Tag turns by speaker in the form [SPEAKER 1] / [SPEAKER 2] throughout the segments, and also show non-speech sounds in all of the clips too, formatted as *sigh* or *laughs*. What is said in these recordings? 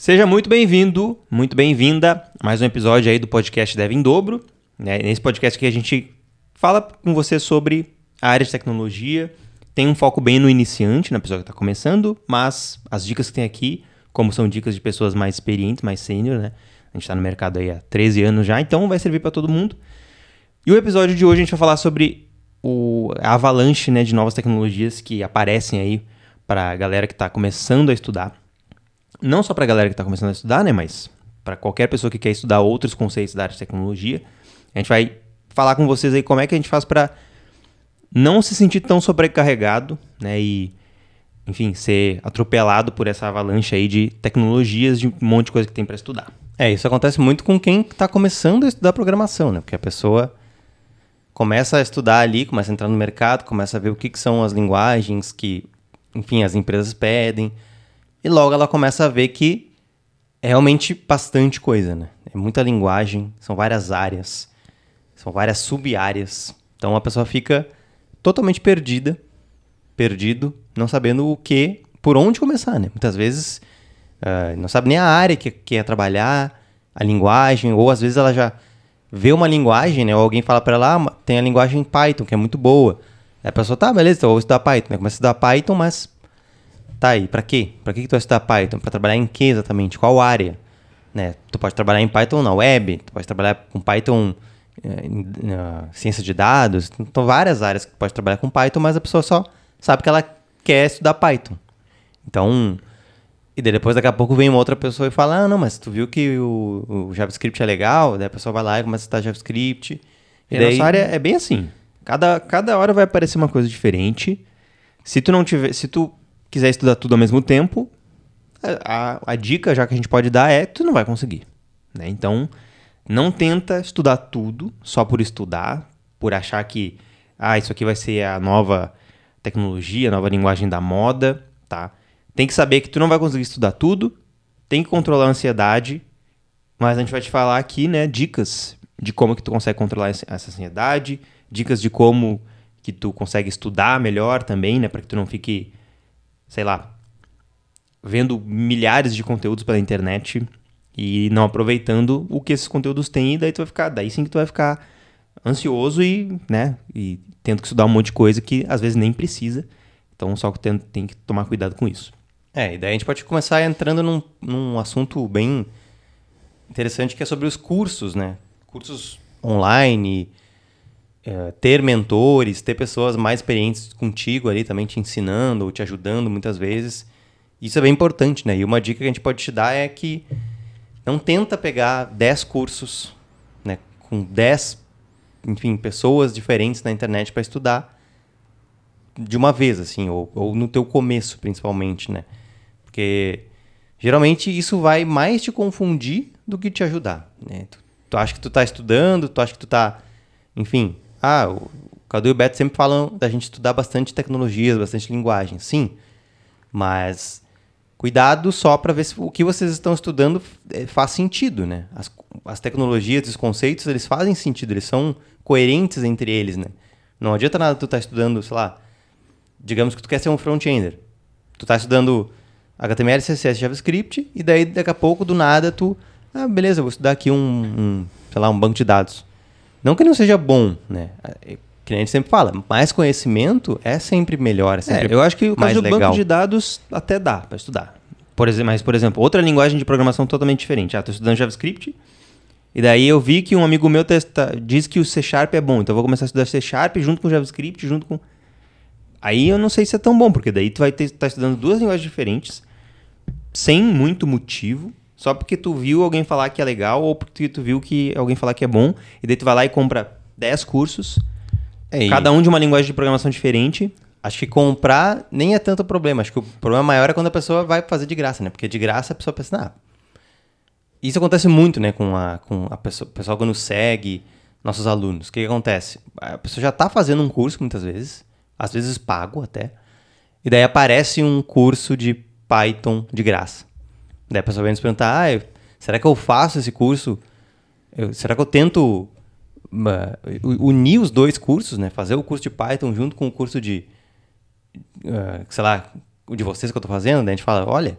[SPEAKER 1] Seja muito bem-vindo, muito bem-vinda a mais um episódio aí do podcast Dev em Dobro. Né? Nesse podcast aqui a gente fala com você sobre a área de tecnologia. Tem um foco bem no iniciante, na pessoa que está começando, mas as dicas que tem aqui, como são dicas de pessoas mais experientes, mais sênior, né? A gente está no mercado aí há 13 anos já, então vai servir para todo mundo. E o episódio de hoje a gente vai falar sobre o, a avalanche né, de novas tecnologias que aparecem aí para a galera que está começando a estudar. Não só para a galera que está começando a estudar, né, mas para qualquer pessoa que quer estudar outros conceitos da área de tecnologia. A gente vai falar com vocês aí como é que a gente faz para não se sentir tão sobrecarregado, né, e enfim, ser atropelado por essa avalanche aí de tecnologias, de um monte de coisa que tem para estudar.
[SPEAKER 2] É, isso acontece muito com quem está começando a estudar programação, né? Porque a pessoa começa a estudar ali, começa a entrar no mercado, começa a ver o que, que são as linguagens que, enfim, as empresas pedem. E logo ela começa a ver que é realmente bastante coisa, né? É muita linguagem, são várias áreas, são várias sub-áreas. Então a pessoa fica totalmente perdida, perdido, não sabendo o que, por onde começar, né? Muitas vezes uh, não sabe nem a área que quer trabalhar, a linguagem, ou às vezes ela já vê uma linguagem, né? Ou alguém fala para ela, ah, tem a linguagem Python, que é muito boa. Aí a pessoa, tá, beleza, então eu vou estudar Python. Né? Começa a estudar Python, mas tá aí, para quê? Para que, que tu vai estudar Python? Para trabalhar em que exatamente? Qual área? Né? Tu pode trabalhar em Python na web, tu pode trabalhar com Python eh, em, ciência de dados, então várias áreas que tu pode trabalhar com Python, mas a pessoa só sabe que ela quer estudar Python. Então, e daí depois daqui a pouco vem uma outra pessoa e fala: Ah, não, mas tu viu que o, o JavaScript é legal? Daí a pessoa vai lá e começa a estudar JavaScript.
[SPEAKER 1] E, daí... nossa área é bem assim. Cada, cada hora vai aparecer uma coisa diferente. Se tu não tiver. Se tu quiser estudar tudo ao mesmo tempo, a, a, a dica já que a gente pode dar é tu não vai conseguir. Né? Então, não tenta estudar tudo só por estudar, por achar que ah, isso aqui vai ser a nova tecnologia, a nova linguagem da moda, tá? Tem que saber que tu não vai conseguir estudar tudo, tem que controlar a ansiedade, mas a gente vai te falar aqui, né, dicas de como que tu consegue controlar essa ansiedade, dicas de como que tu consegue estudar melhor também, né, para que tu não fique, sei lá, vendo milhares de conteúdos pela internet e não aproveitando o que esses conteúdos têm, e daí tu vai ficar, daí sim que tu vai ficar ansioso e, né, e tendo que estudar um monte de coisa que às vezes nem precisa. Então só que tem, tem que tomar cuidado com isso.
[SPEAKER 2] É, e daí a gente pode começar entrando num, num assunto bem interessante que é sobre os cursos, né? Cursos online, é, ter mentores, ter pessoas mais experientes contigo ali também te ensinando ou te ajudando muitas vezes. Isso é bem importante, né? E uma dica que a gente pode te dar é que não tenta pegar 10 cursos, né, com 10, enfim, pessoas diferentes na internet para estudar de uma vez, assim, ou, ou no teu começo, principalmente, né? Porque geralmente isso vai mais te confundir do que te ajudar. Né? Tu, tu acha que tu está estudando, tu acha que tu está. Enfim. Ah, o Cadu e o Beto sempre falam da gente estudar bastante tecnologias, bastante linguagem. Sim. Mas cuidado só para ver se o que vocês estão estudando é, faz sentido, né? As, as tecnologias, os conceitos, eles fazem sentido, eles são coerentes entre eles, né? Não adianta nada tu estar tá estudando, sei lá, digamos que tu quer ser um front-ender. Tu está estudando HTML, CSS, JavaScript, e daí daqui a pouco, do nada, tu. Ah, beleza, vou estudar aqui um, um sei lá, um banco de dados. Não que não seja bom, né? É, que a gente sempre fala, mais conhecimento é sempre melhor, é sempre
[SPEAKER 1] é, eu acho que o
[SPEAKER 2] mais
[SPEAKER 1] caso do
[SPEAKER 2] legal.
[SPEAKER 1] banco de dados até dá para estudar. Por exemplo, mas, por exemplo, outra linguagem de programação totalmente diferente. Ah, estou estudando JavaScript, e daí eu vi que um amigo meu testa, diz que o C Sharp é bom, então eu vou começar a estudar C Sharp junto com JavaScript, junto com... Aí eu não sei se é tão bom, porque daí tu vai estar tá estudando duas linguagens diferentes, sem muito motivo, só porque tu viu alguém falar que é legal ou porque tu viu que alguém falar que é bom, e daí tu vai lá e compra 10 cursos, é, cada um de uma linguagem de programação diferente.
[SPEAKER 2] Acho que comprar nem é tanto problema. Acho que o problema maior é quando a pessoa vai fazer de graça, né? Porque de graça a pessoa pensa, ah, isso acontece muito, né, com a, com a pessoa, o pessoal quando segue nossos alunos. O que, que acontece? A pessoa já está fazendo um curso muitas vezes, às vezes pago até, e daí aparece um curso de Python de graça. Daí a pessoa vem perguntar: ah, será que eu faço esse curso? Eu, será que eu tento uh, unir os dois cursos, né? Fazer o curso de Python junto com o curso de, uh, sei lá, o de vocês que eu estou fazendo? Daí a gente fala: olha,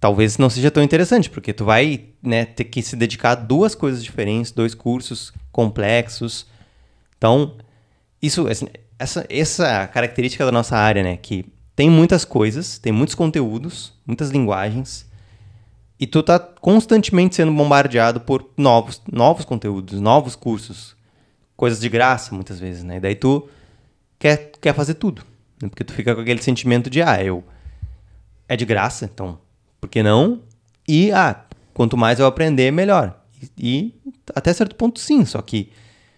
[SPEAKER 2] talvez não seja tão interessante, porque tu vai né, ter que se dedicar a duas coisas diferentes, dois cursos complexos. Então, isso, essa, essa característica da nossa área, né, que tem muitas coisas, tem muitos conteúdos, muitas linguagens, e tu tá constantemente sendo bombardeado por novos, novos conteúdos, novos cursos, coisas de graça muitas vezes, né? E daí tu quer, quer fazer tudo, né? porque tu fica com aquele sentimento de ah, eu é de graça, então por que não? E ah, quanto mais eu aprender, melhor. E, e até certo ponto sim, só que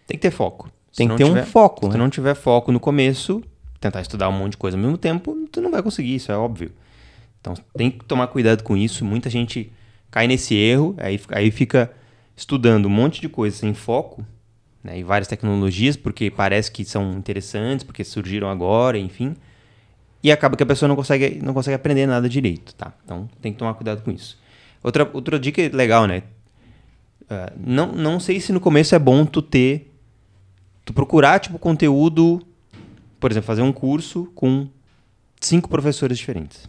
[SPEAKER 1] tem que ter foco.
[SPEAKER 2] Tem que ter tiver, um foco.
[SPEAKER 1] Se né? tu não tiver foco no começo, tentar estudar um monte de coisa ao mesmo tempo, tu não vai conseguir, isso é óbvio. Então tem que tomar cuidado com isso. Muita gente cai nesse erro, aí, aí fica estudando um monte de coisa sem foco, né, e várias tecnologias, porque parece que são interessantes, porque surgiram agora, enfim. E acaba que a pessoa não consegue, não consegue aprender nada direito, tá? Então tem que tomar cuidado com isso. Outra, outra dica legal, né? Uh, não, não sei se no começo é bom tu ter. Tu procurar, tipo, conteúdo. Por exemplo, fazer um curso com cinco professores diferentes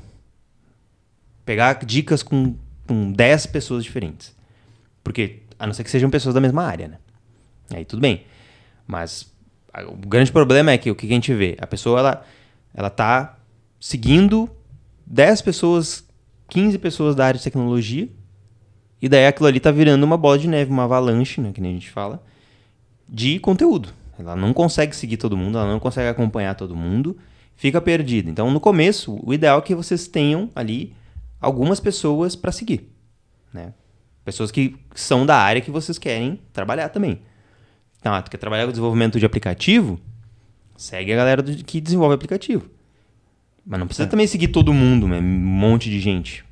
[SPEAKER 1] pegar dicas com, com 10 pessoas diferentes. Porque, a não ser que sejam pessoas da mesma área, né? Aí tudo bem. Mas o grande problema é que o que a gente vê? A pessoa, ela, ela tá seguindo 10 pessoas, 15 pessoas da área de tecnologia, e daí aquilo ali tá virando uma bola de neve, uma avalanche, né, que nem a gente fala, de conteúdo. Ela não consegue seguir todo mundo, ela não consegue acompanhar todo mundo, fica perdida. Então, no começo, o ideal é que vocês tenham ali algumas pessoas para seguir, né? Pessoas que são da área que vocês querem trabalhar também. Então, ah, tu quer trabalhar com desenvolvimento de aplicativo? Segue a galera do, que desenvolve aplicativo. Mas não precisa é. também seguir todo mundo, né? um monte de gente.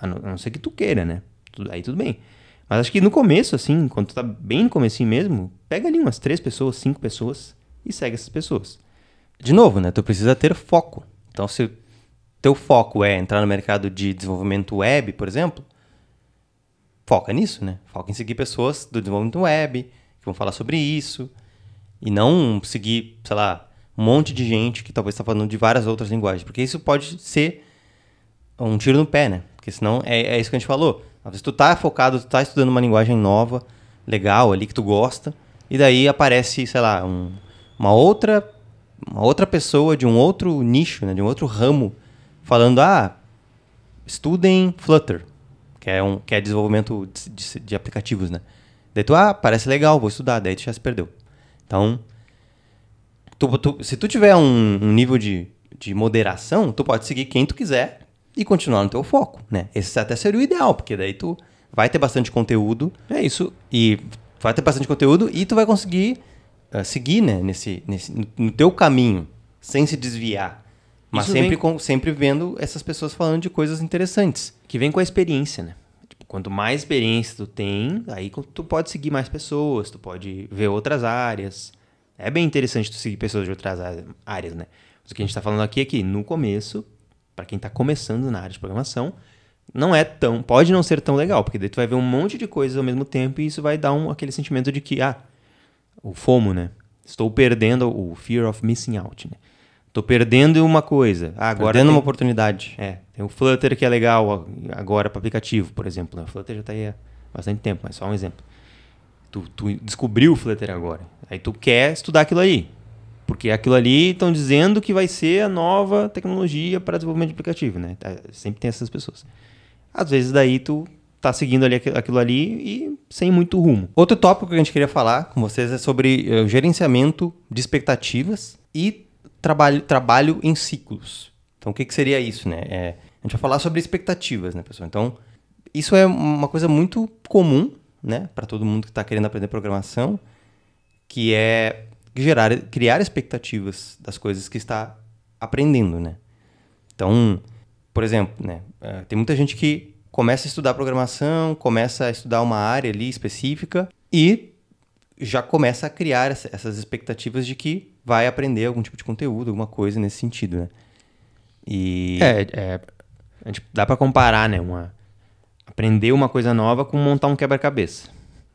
[SPEAKER 1] A não, a não ser que tu queira, né? Aí tudo bem. Mas acho que no começo, assim, quando tu tá bem no começo mesmo, pega ali umas três pessoas, cinco pessoas e segue essas pessoas.
[SPEAKER 2] De novo, né? Tu precisa ter foco. Então, se teu foco é entrar no mercado de desenvolvimento web, por exemplo, foca nisso, né? Foca em seguir pessoas do desenvolvimento web que vão falar sobre isso e não seguir, sei lá, um monte de gente que talvez está falando de várias outras linguagens, porque isso pode ser um tiro no pé, né? Porque senão é, é isso que a gente falou. Às vezes tu tá focado, tu tá estudando uma linguagem nova, legal ali que tu gosta, e daí aparece, sei lá, um, uma outra uma outra pessoa de um outro nicho, né, de um outro ramo falando, ah, estudem Flutter, que é, um, que é desenvolvimento de, de, de aplicativos, né? Daí tu, ah, parece legal, vou estudar, daí tu já se perdeu. Então, tu, tu, se tu tiver um, um, nível de, de moderação, tu pode seguir quem tu quiser e continuar no teu foco, né? Esse até seria o ideal, porque daí tu vai ter bastante conteúdo. É isso. E vai ter bastante conteúdo e tu vai conseguir uh, seguir, né, nesse, nesse, no, no teu caminho, sem se desviar. Mas sempre, vem... com, sempre vendo essas pessoas falando de coisas interessantes.
[SPEAKER 1] Que vem com a experiência, né? Tipo, quanto mais experiência tu tem, aí tu pode seguir mais pessoas, tu pode ver outras áreas. É bem interessante tu seguir pessoas de outras áreas, né? Mas o que a gente está falando aqui é que no começo, para quem está começando na área de programação, não é tão, pode não ser tão legal, porque daí tu vai ver um monte de coisas ao mesmo tempo e isso vai dar um, aquele sentimento de que, ah, o FOMO, né? Estou perdendo o fear of missing out, né? Tô perdendo uma coisa. Ah, agora
[SPEAKER 2] perdendo tem, uma oportunidade.
[SPEAKER 1] É, tem o Flutter que é legal agora para aplicativo, por exemplo. Né? O Flutter já está aí há bastante tempo, mas só um exemplo. Tu, tu descobriu o Flutter agora. Aí tu quer estudar aquilo aí. Porque aquilo ali estão dizendo que vai ser a nova tecnologia para desenvolvimento de aplicativo, né? Tá, sempre tem essas pessoas. Às vezes daí tu tá seguindo ali aquilo ali e sem muito rumo.
[SPEAKER 2] Outro tópico que a gente queria falar com vocês é sobre uh, gerenciamento de expectativas e trabalho, trabalho em ciclos. Então, o que, que seria isso, né? É, a gente vai falar sobre expectativas, né, pessoal? Então, isso é uma coisa muito comum, né, para todo mundo que está querendo aprender programação, que é gerar, criar expectativas das coisas que está aprendendo, né? Então, por exemplo, né, é, tem muita gente que começa a estudar programação, começa a estudar uma área ali específica e já começa a criar essas expectativas de que vai aprender algum tipo de conteúdo, alguma coisa nesse sentido, né?
[SPEAKER 1] E... É, é a gente dá para comparar, né? Uma, aprender uma coisa nova com montar um quebra-cabeça.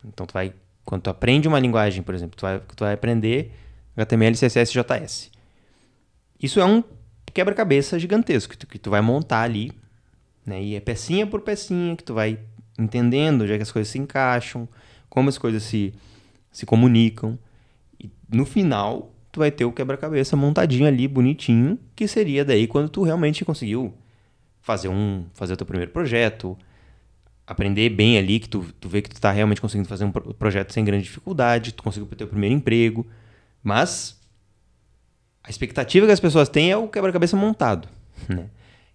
[SPEAKER 1] Então, tu vai, quando tu aprende uma linguagem, por exemplo, tu vai, tu vai aprender HTML, CSS JS. Isso é um quebra-cabeça gigantesco que tu, que tu vai montar ali Né? E é pecinha por pecinha que tu vai entendendo onde é que as coisas se encaixam, como as coisas se, se comunicam. E no final, tu vai ter o quebra-cabeça montadinho ali, bonitinho, que seria daí quando tu realmente conseguiu fazer um fazer o teu primeiro projeto, aprender bem ali, que tu, tu vê que tu tá realmente conseguindo fazer um pro- projeto sem grande dificuldade, tu conseguiu o teu primeiro emprego, mas a expectativa que as pessoas têm é o quebra-cabeça montado, né?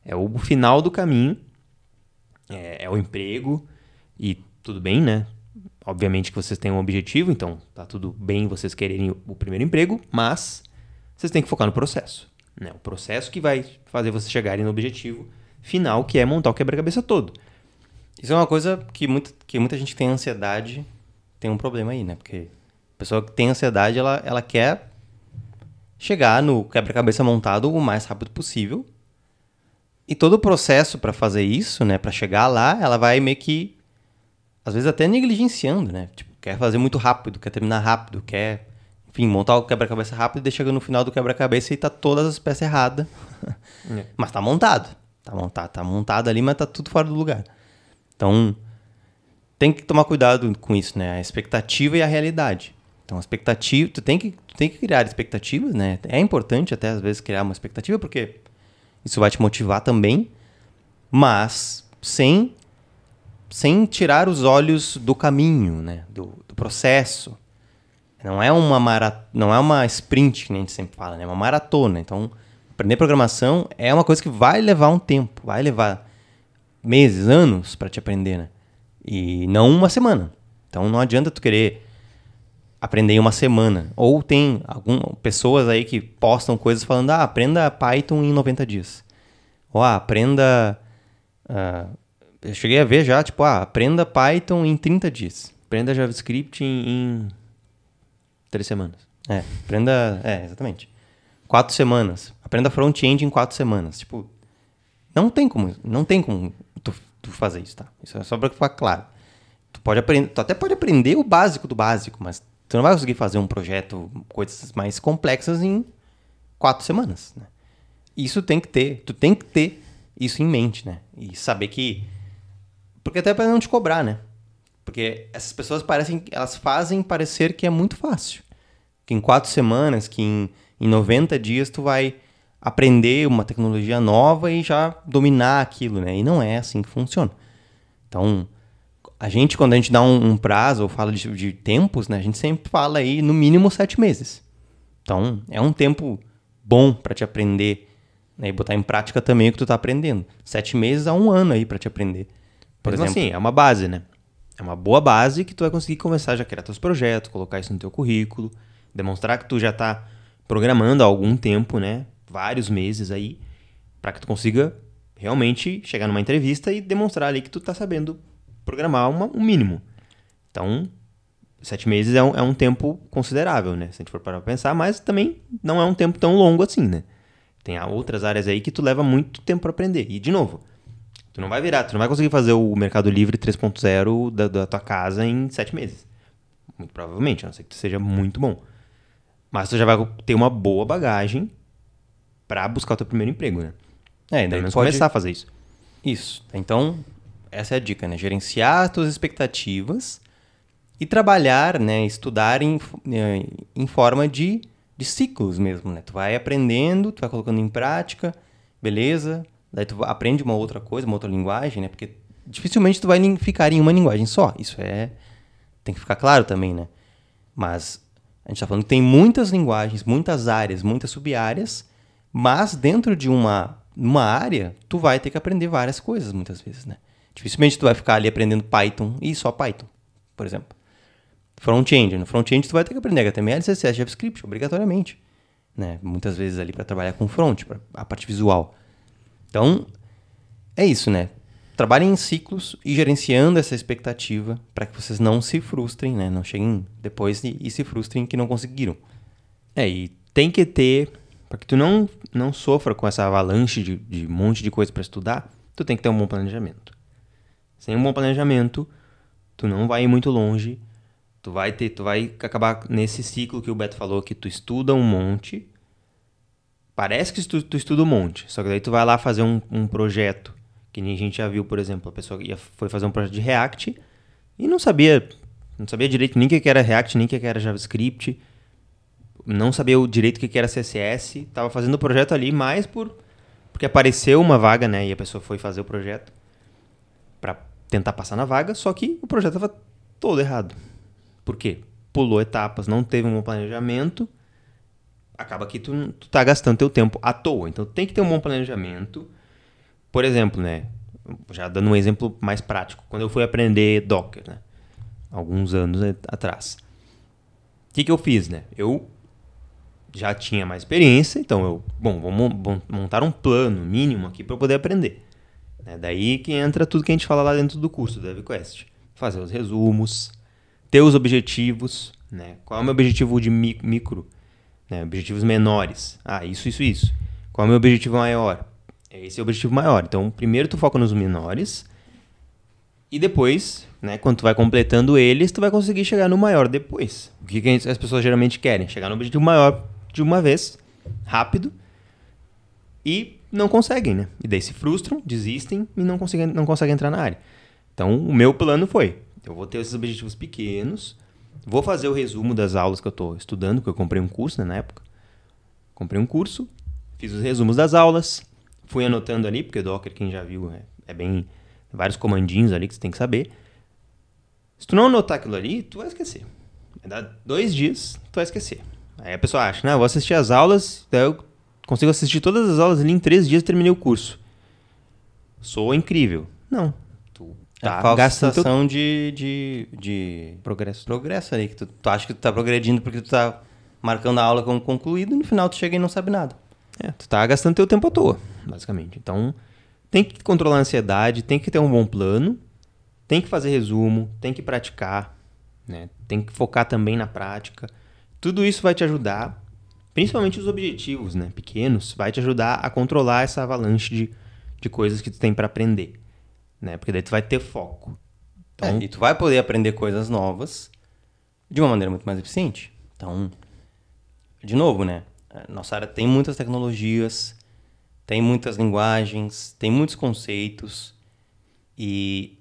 [SPEAKER 1] É o final do caminho, é, é o emprego e tudo bem, né? Obviamente que vocês têm um objetivo, então tá tudo bem vocês quererem o primeiro emprego, mas vocês têm que focar no processo, né? O processo que vai fazer vocês chegarem no objetivo final, que é montar o quebra-cabeça todo.
[SPEAKER 2] Isso é uma coisa que, muito, que muita gente que tem ansiedade tem um problema aí, né? Porque a pessoa que tem ansiedade, ela, ela quer chegar no quebra-cabeça montado o mais rápido possível. E todo o processo para fazer isso, né? Para chegar lá, ela vai meio que, às vezes até negligenciando, né? Tipo, quer fazer muito rápido, quer terminar rápido, quer, enfim, montar o quebra-cabeça rápido e daí chega no final do quebra-cabeça e tá todas as peças erradas. *laughs*
[SPEAKER 1] É.
[SPEAKER 2] Mas tá montado. Tá montado, tá montado ali, mas tá tudo fora do lugar. Então, tem que tomar cuidado com isso, né? A expectativa e a realidade. Então, a expectativa, tu tem que, tu tem que criar expectativas, né? É importante até às vezes criar uma expectativa, porque isso vai te motivar também, mas sem sem tirar os olhos do caminho, né? Do, do processo. Não é uma mara... não é uma sprint que a gente sempre fala, né? É uma maratona. Então, aprender programação é uma coisa que vai levar um tempo, vai levar meses, anos para te aprender, né? E não uma semana. Então não adianta tu querer aprender em uma semana. Ou tem algum, pessoas aí que postam coisas falando, ah, aprenda Python em 90 dias. Ou ah, aprenda. ah, eu cheguei a ver já, tipo, ah, aprenda Python em 30 dias.
[SPEAKER 1] Aprenda JavaScript em, em três semanas.
[SPEAKER 2] É, aprenda. É, exatamente. Quatro semanas. Aprenda front-end em quatro semanas. Tipo, não tem como, não tem como tu, tu fazer isso, tá? Isso é só pra ficar claro. Tu pode aprender, tu até pode aprender o básico do básico, mas tu não vai conseguir fazer um projeto, coisas mais complexas em quatro semanas, né? Isso tem que ter, tu tem que ter isso em mente, né? E saber que porque até para não te cobrar, né? Porque essas pessoas parecem, elas fazem parecer que é muito fácil. Que em quatro semanas, que em, em 90 dias tu vai aprender uma tecnologia nova e já dominar aquilo, né? E não é assim que funciona. Então, a gente, quando a gente dá um, um prazo ou fala de, de tempos, né? A gente sempre fala aí no mínimo sete meses. Então, é um tempo bom para te aprender né? e botar em prática também o que tu tá aprendendo. Sete meses a um ano aí para te aprender. Por
[SPEAKER 1] Mesmo
[SPEAKER 2] exemplo,
[SPEAKER 1] assim, é uma base, né? É uma boa base que tu vai conseguir começar já a criar teus projetos, colocar isso no teu currículo, demonstrar que tu já tá programando há algum tempo, né? Vários meses aí, para que tu consiga realmente chegar numa entrevista e demonstrar ali que tu tá sabendo programar uma, um mínimo. Então, sete meses é um, é um tempo considerável, né? Se a gente for parar pra pensar, mas também não é um tempo tão longo assim, né? Tem outras áreas aí que tu leva muito tempo para aprender. E, de novo, tu não vai virar, tu não vai conseguir fazer o Mercado Livre 3.0 da, da tua casa em sete meses. Muito provavelmente, a não ser que tu seja muito bom. Mas tu já vai ter uma boa bagagem para buscar o teu primeiro emprego, né?
[SPEAKER 2] é, daí
[SPEAKER 1] menos
[SPEAKER 2] pode...
[SPEAKER 1] começar a fazer isso.
[SPEAKER 2] Isso. Então, essa é a dica, né? Gerenciar as tuas expectativas e trabalhar, né? Estudar em, eh, em forma de, de ciclos mesmo, né? Tu vai aprendendo, tu vai colocando em prática, beleza? Daí tu aprende uma outra coisa, uma outra linguagem, né? Porque dificilmente tu vai ficar em uma linguagem só. Isso é... Tem que ficar claro também, né? Mas a gente tá falando que tem muitas linguagens, muitas áreas, muitas sub-áreas, mas dentro de uma, uma área, tu vai ter que aprender várias coisas muitas vezes, né? Dificilmente tu vai ficar ali aprendendo Python e só Python, por exemplo. Front-end. No front-end tu vai ter que aprender HTML, CSS, JavaScript, obrigatoriamente. Né? Muitas vezes ali para trabalhar com front, pra, a parte visual. Então, é isso, né? Trabalhem em ciclos e gerenciando essa expectativa para que vocês não se frustrem, né? Não cheguem depois e, e se frustrem que não conseguiram.
[SPEAKER 1] É, e tem que ter, para que tu não, não sofra com essa avalanche de, de um monte de coisa para estudar, tu tem que ter um bom planejamento. Sem um bom planejamento, tu não vai ir muito longe, tu vai ter, tu vai acabar nesse ciclo que o Beto falou, que tu estuda um monte, parece que tu, tu estuda um monte, só que daí tu vai lá fazer um, um projeto Que nem a gente já viu, por exemplo, a pessoa ia, foi fazer um projeto de React e não sabia, não sabia direito nem o que era React, nem o que era JavaScript, não sabia o direito o que era CSS, estava fazendo o projeto ali mais por porque apareceu uma vaga, né, e a pessoa foi fazer o projeto para tentar passar na vaga, só que o projeto estava todo errado. Por quê? Pulou etapas, não teve um planejamento, acaba que tu, tu tá gastando teu tempo à toa. Então tem que ter um bom planejamento. Por exemplo, né, já dando um exemplo mais prático, quando eu fui aprender Docker, né, alguns anos atrás. O que, que eu fiz, né? Eu já tinha mais experiência, então eu, bom, vou montar um plano mínimo aqui para poder aprender. Né? Daí que entra tudo que a gente fala lá dentro do curso do DevQuest. Fazer os resumos, ter os objetivos, né? Qual é o meu objetivo de micro? Né? Objetivos menores. Ah, isso, isso, isso. Qual é o meu objetivo maior? Esse é o objetivo maior. Então, primeiro tu foca nos menores e depois, né, quando tu vai completando eles, tu vai conseguir chegar no maior depois. O que, que as pessoas geralmente querem? Chegar no objetivo maior de uma vez, rápido, e não conseguem, né? E daí se frustram, desistem e não conseguem, não conseguem entrar na área. Então, o meu plano foi: eu vou ter esses objetivos pequenos, vou fazer o resumo das aulas que eu estou estudando, porque eu comprei um curso né, na época. Comprei um curso, fiz os resumos das aulas, fui anotando ali, porque Docker, quem já viu, é, é bem. vários comandinhos ali que você tem que saber. Se tu não anotar aquilo ali, tu vai esquecer. Vai dar dois dias, tu vai esquecer. Aí a pessoa acha, né? Eu vou assistir as aulas, daí eu consigo assistir todas as aulas ali em três dias e terminei o curso. Sou incrível. Não.
[SPEAKER 2] Tu tá gastando sensação teu... de, de, de progresso. Progresso ali, que tu, tu acha que tu tá progredindo porque tu tá marcando a aula como concluído e no final tu chega e não sabe nada.
[SPEAKER 1] É, tu tá gastando teu tempo à toa, basicamente. Então, tem que controlar a ansiedade, tem que ter um bom plano, tem que fazer resumo, tem que praticar, né? Tem que focar também na prática. Tudo isso vai te ajudar, principalmente os objetivos né, pequenos, vai te ajudar a controlar essa avalanche de, de coisas que tu tem para aprender. Né? Porque daí tu vai ter foco.
[SPEAKER 2] Então... É, e tu vai poder aprender coisas novas de uma maneira muito mais eficiente. Então, de novo, né? Nossa área tem muitas tecnologias, tem muitas linguagens, tem muitos conceitos e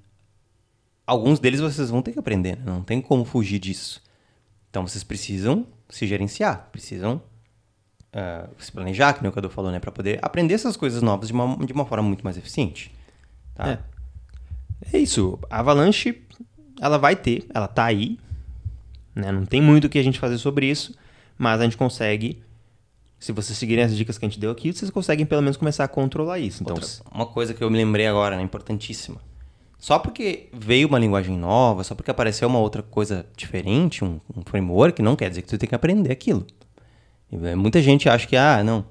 [SPEAKER 2] alguns deles vocês vão ter que aprender, né? não tem como fugir disso. Então vocês precisam se gerenciar, precisam uh, se planejar, que o Cadu falou, né? Para poder aprender essas coisas novas de uma, de uma forma muito mais eficiente. Tá?
[SPEAKER 1] É. é isso. A Avalanche, ela vai ter, ela tá aí. Né? Não tem muito o que a gente fazer sobre isso, mas a gente consegue se vocês seguirem as dicas que a gente deu aqui, vocês conseguem pelo menos começar a controlar isso. Então, Outra,
[SPEAKER 2] uma coisa que eu me lembrei agora, né, importantíssima. Só porque veio uma linguagem nova, só porque apareceu uma outra coisa diferente, um, um framework, não quer dizer que tu tem que aprender aquilo. É, muita gente acha que, ah, não.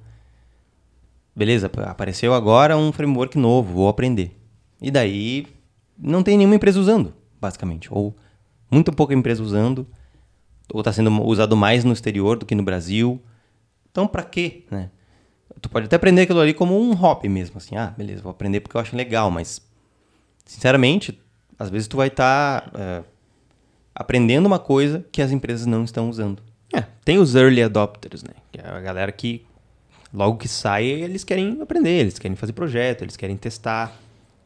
[SPEAKER 2] Beleza, apareceu agora um framework novo, vou aprender. E daí não tem nenhuma empresa usando, basicamente. Ou muito pouca empresa usando, ou está sendo usado mais no exterior do que no Brasil. Então, para quê, né? Tu pode até aprender aquilo ali como um hobby mesmo, assim, ah, beleza, vou aprender porque eu acho legal, mas sinceramente, às vezes tu vai estar tá, é, aprendendo uma coisa que as empresas não estão usando.
[SPEAKER 1] É, tem os early adopters, né? Que é a galera que logo que sai, eles querem aprender, eles querem fazer projeto, eles querem testar,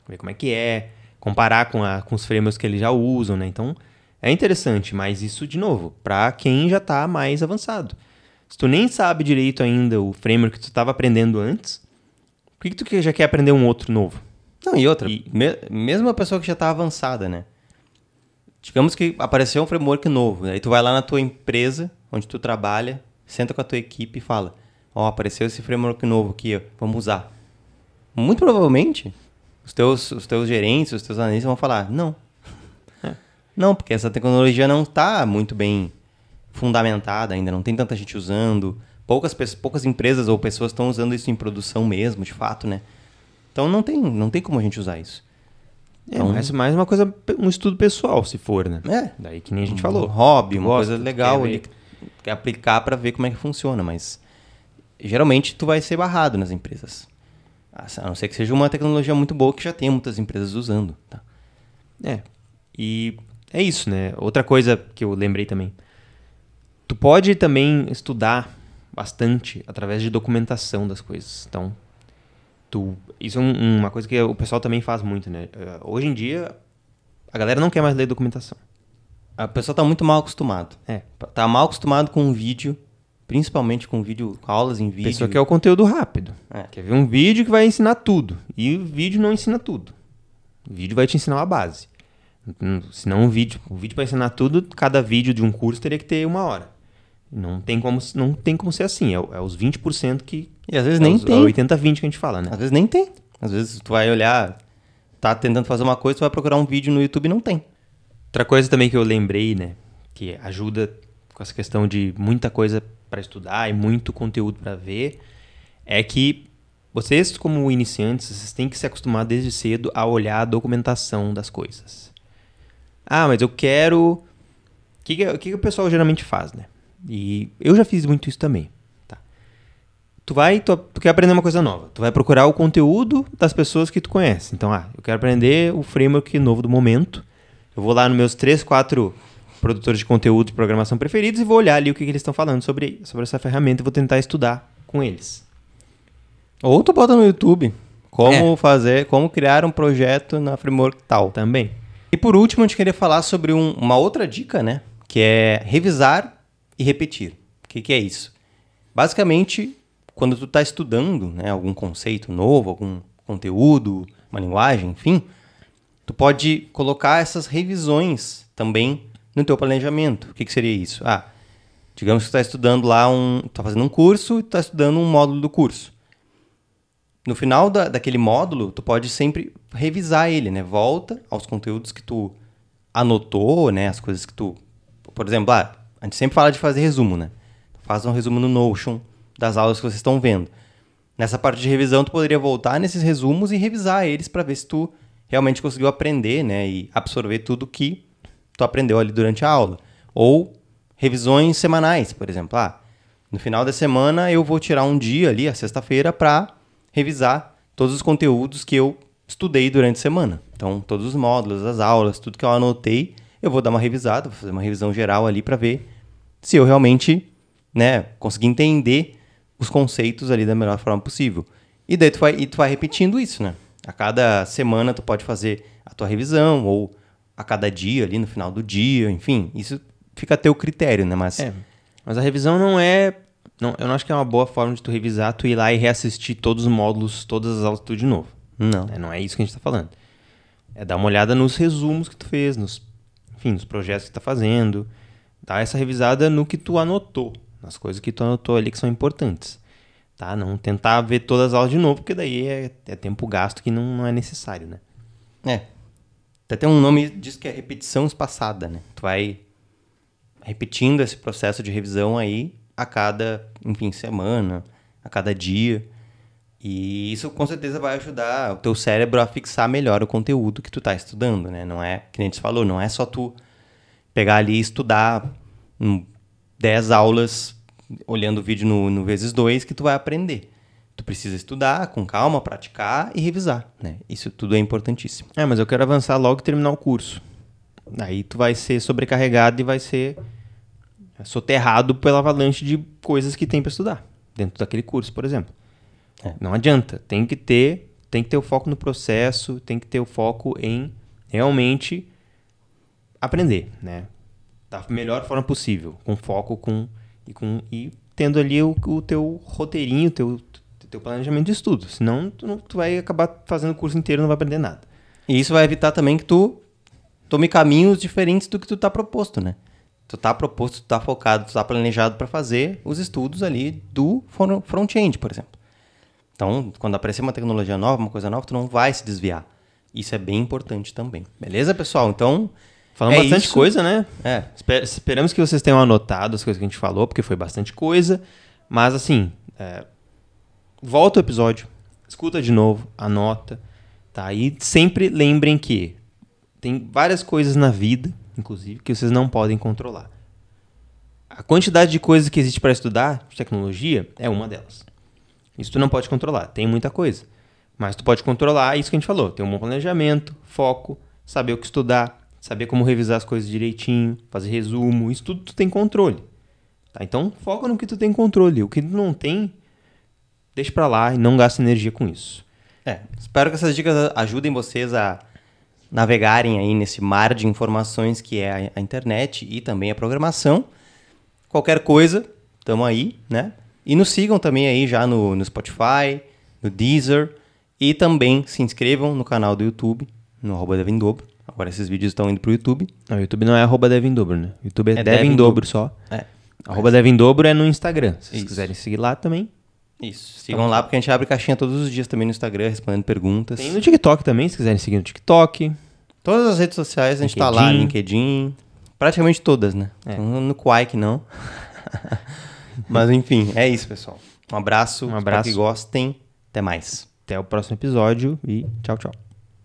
[SPEAKER 1] ver como é que é, comparar com, a, com os frameworks que eles já usam, né? Então, é interessante, mas isso, de novo, para quem já está mais avançado. Se tu nem sabe direito ainda o framework que tu estava aprendendo antes, por que, que tu já quer aprender um outro novo?
[SPEAKER 2] Não, e outra, e... Me, mesmo a pessoa que já está avançada, né? Digamos que apareceu um framework novo, aí tu vai lá na tua empresa, onde tu trabalha, senta com a tua equipe e fala: Ó, oh, apareceu esse framework novo aqui, vamos usar. Muito provavelmente, os teus, os teus gerentes, os teus analistas vão falar: Não. É. Não, porque essa tecnologia não está muito bem fundamentada ainda, não tem tanta gente usando. Poucas, poucas empresas ou pessoas estão usando isso em produção mesmo, de fato, né? Então não tem, não tem como a gente usar isso.
[SPEAKER 1] É, então, é mais uma coisa, um estudo pessoal, se for, né?
[SPEAKER 2] É.
[SPEAKER 1] Daí que nem a gente um falou.
[SPEAKER 2] hobby, uma gosta, coisa legal ali, quer aplicar para ver como é que funciona, mas geralmente tu vai ser barrado nas empresas. A não ser que seja uma tecnologia muito boa que já tem muitas empresas usando, tá?
[SPEAKER 1] É. E é isso, né? Outra coisa que eu lembrei também. Tu pode também estudar bastante através de documentação das coisas. Então, Tu, isso é um- uma coisa que o pessoal também faz muito, né? Eh, Hoje em dia, a galera não quer mais ler documentação.
[SPEAKER 2] A pessoa tá muito mal acostumado.
[SPEAKER 1] É.
[SPEAKER 2] Tá mal acostumado com vídeo, principalmente com vídeo, com aulas em
[SPEAKER 1] A
[SPEAKER 2] vídeo.
[SPEAKER 1] pessoa quer o conteúdo rápido.
[SPEAKER 2] É.
[SPEAKER 1] Quer ver um vídeo que vai ensinar tudo. E o vídeo não ensina tudo. O vídeo vai te ensinar uma base. Hum, Senão um vídeo, o vídeo para ensinar tudo, cada vídeo de um curso teria que ter uma hora. Não tem como, não tem como ser assim. É, é os 20% que.
[SPEAKER 2] E às vezes
[SPEAKER 1] é
[SPEAKER 2] nem
[SPEAKER 1] os,
[SPEAKER 2] tem.
[SPEAKER 1] É 80-20 que a gente fala, né?
[SPEAKER 2] Às vezes nem tem. Às vezes tu vai olhar, tá tentando fazer uma coisa, tu vai procurar um vídeo no YouTube e não tem.
[SPEAKER 1] Outra coisa também que eu lembrei, né, que ajuda com essa questão de muita coisa para estudar e muito conteúdo para ver, é que vocês como iniciantes, vocês têm que se acostumar desde cedo a olhar a documentação das coisas. Ah, mas eu quero o que, que, que o pessoal geralmente faz, né? E eu já fiz muito isso também. Tá? Tu vai, tu, tu quer aprender uma coisa nova. Tu vai procurar o conteúdo das pessoas que tu conhece. Então, ah, eu quero aprender o framework novo do momento. Eu vou lá nos meus três, quatro produtores de conteúdo de programação preferidos e vou olhar ali o que, que eles estão falando sobre, sobre essa ferramenta e vou tentar estudar com eles.
[SPEAKER 2] Ou tu bota no YouTube como
[SPEAKER 1] É.
[SPEAKER 2] fazer, como criar um projeto na framework tal.
[SPEAKER 1] Também.
[SPEAKER 2] E por último, a gente queria falar sobre um- uma outra dica, né? Que é revisar e repetir. O que, que é isso? Basicamente, quando tu está estudando né, algum conceito novo, algum conteúdo, uma linguagem, enfim, tu pode colocar essas revisões também no teu planejamento. O que, que seria isso? Ah, digamos que está estudando lá um... Tu tá fazendo um curso está estudando um módulo do curso. No final da, daquele módulo, tu pode sempre revisar ele, né? Volta aos conteúdos que tu anotou, né? As coisas que tu... Por exemplo, ah, a gente sempre fala de fazer resumo, né? Faz um resumo no Notion das aulas que vocês estão vendo. Nessa parte de revisão, tu poderia voltar nesses resumos e revisar eles para ver se tu realmente conseguiu aprender, né? E absorver tudo que tu aprendeu ali durante a aula. Ou revisões semanais, por exemplo. Ah, no final da semana eu vou tirar um dia ali, a sexta-feira, para revisar todos os conteúdos que eu estudei durante a semana. Então, todos os módulos, as aulas, tudo que eu anotei, eu vou dar uma revisada, vou fazer uma revisão geral ali para ver se eu realmente, né, consegui entender os conceitos ali da melhor forma possível. E daí tu vai, tu vai repetindo isso, né? A cada semana tu pode fazer a tua revisão ou a cada dia ali no final do dia, enfim, isso fica a teu critério, né? Mas
[SPEAKER 1] É. Mas a revisão não é. Não, eu não acho que é uma boa forma de tu revisar, tu ir lá e reassistir todos os módulos, todas as aulas tudo de novo.
[SPEAKER 2] não.
[SPEAKER 1] né? Não é isso que a gente tá falando. É dar uma olhada nos resumos que tu fez, nos, enfim, nos projetos que tu tá fazendo. Dar essa revisada no que tu anotou, nas coisas que tu anotou ali que são importantes. Tá? Não tentar ver todas as aulas de novo, porque daí é, é tempo gasto que não, não é necessário, né?
[SPEAKER 2] É. Até tem um nome diz que é repetição espaçada, né? Tu vai repetindo esse processo de revisão aí a cada, enfim, semana, a cada dia. E isso com certeza vai ajudar o teu cérebro a fixar melhor o conteúdo que tu tá estudando, né? Não é, que a gente falou, não é só tu pegar ali e estudar hum, 10 aulas olhando o vídeo no, no vezes 2 que tu vai aprender. Tu precisa estudar com calma, praticar e revisar, né? Isso tudo é importantíssimo.
[SPEAKER 1] É, mas eu quero avançar logo e terminar o curso. Aí tu vai ser sobrecarregado e vai ser soterrado pela avalanche de coisas que tem para estudar dentro daquele curso, por exemplo.
[SPEAKER 2] É.
[SPEAKER 1] Não adianta, tem que ter, tem que ter o foco no processo, tem que ter o foco em realmente aprender, né? Da melhor forma possível, com foco com e com e tendo ali o, o teu roteirinho, o teu teu planejamento de estudo, senão tu, não, tu vai acabar fazendo o curso inteiro e não vai aprender nada.
[SPEAKER 2] E isso vai evitar também que tu tome caminhos diferentes do que tu tá proposto, né? Tu tá proposto, tu tá focado, tu tá planejado para fazer os estudos ali do fron- front-end, por exemplo. Então, quando aparecer uma tecnologia nova, uma coisa nova, tu não vai se desviar. Isso é bem importante também. Beleza, pessoal? Então,
[SPEAKER 1] Falamos
[SPEAKER 2] é
[SPEAKER 1] bastante
[SPEAKER 2] isso.
[SPEAKER 1] coisa, né?
[SPEAKER 2] É.
[SPEAKER 1] Espe- Esperamos que vocês tenham anotado as coisas que a gente falou, porque foi bastante coisa. Mas, assim, é, volta o episódio, escuta de novo, anota, tá? E sempre lembrem que tem várias coisas na vida, inclusive, que vocês não podem controlar. A quantidade de coisas que existe para estudar tecnologia é uma delas. Isso tu não pode controlar, tem muita coisa. Mas tu pode controlar isso que a gente falou, ter um bom planejamento, foco, saber o que estudar, saber como revisar as coisas direitinho, fazer resumo, isso tudo tu tem controle. Tá? Então, foca no que tu tem controle. O que tu não tem, deixa pra lá e não gasta energia com isso.
[SPEAKER 2] É, espero que essas dicas ajudem vocês a navegarem aí nesse mar de informações que é a, internet e também a programação. Qualquer coisa, tamo aí, né? E nos sigam também aí já no, no Spotify, no Deezer e também se inscrevam no canal do YouTube, no arroba Devin Dobro. Agora esses vídeos estão indo pro YouTube.
[SPEAKER 1] Não, o YouTube não é arroba Devin Dobro, né? O YouTube é,
[SPEAKER 2] É
[SPEAKER 1] Devin,
[SPEAKER 2] Devin
[SPEAKER 1] Dobro
[SPEAKER 2] Dobro.
[SPEAKER 1] só.
[SPEAKER 2] É.
[SPEAKER 1] Arroba Devin Dobro é no Instagram. Se vocês
[SPEAKER 2] Isso.
[SPEAKER 1] quiserem seguir lá também.
[SPEAKER 2] Isso. Sigam lá porque a gente abre caixinha todos os dias também no Instagram, respondendo perguntas.
[SPEAKER 1] Tem no TikTok também, se quiserem seguir no TikTok.
[SPEAKER 2] Todas as redes sociais a gente tá lá,
[SPEAKER 1] LinkedIn.
[SPEAKER 2] LinkedIn, praticamente todas, né?
[SPEAKER 1] É.
[SPEAKER 2] Então, no Quake não. *laughs* Mas enfim, é isso, pessoal. Um abraço,
[SPEAKER 1] Um
[SPEAKER 2] espero
[SPEAKER 1] abraço.
[SPEAKER 2] que gostem. Até mais.
[SPEAKER 1] Até o próximo episódio e tchau, tchau.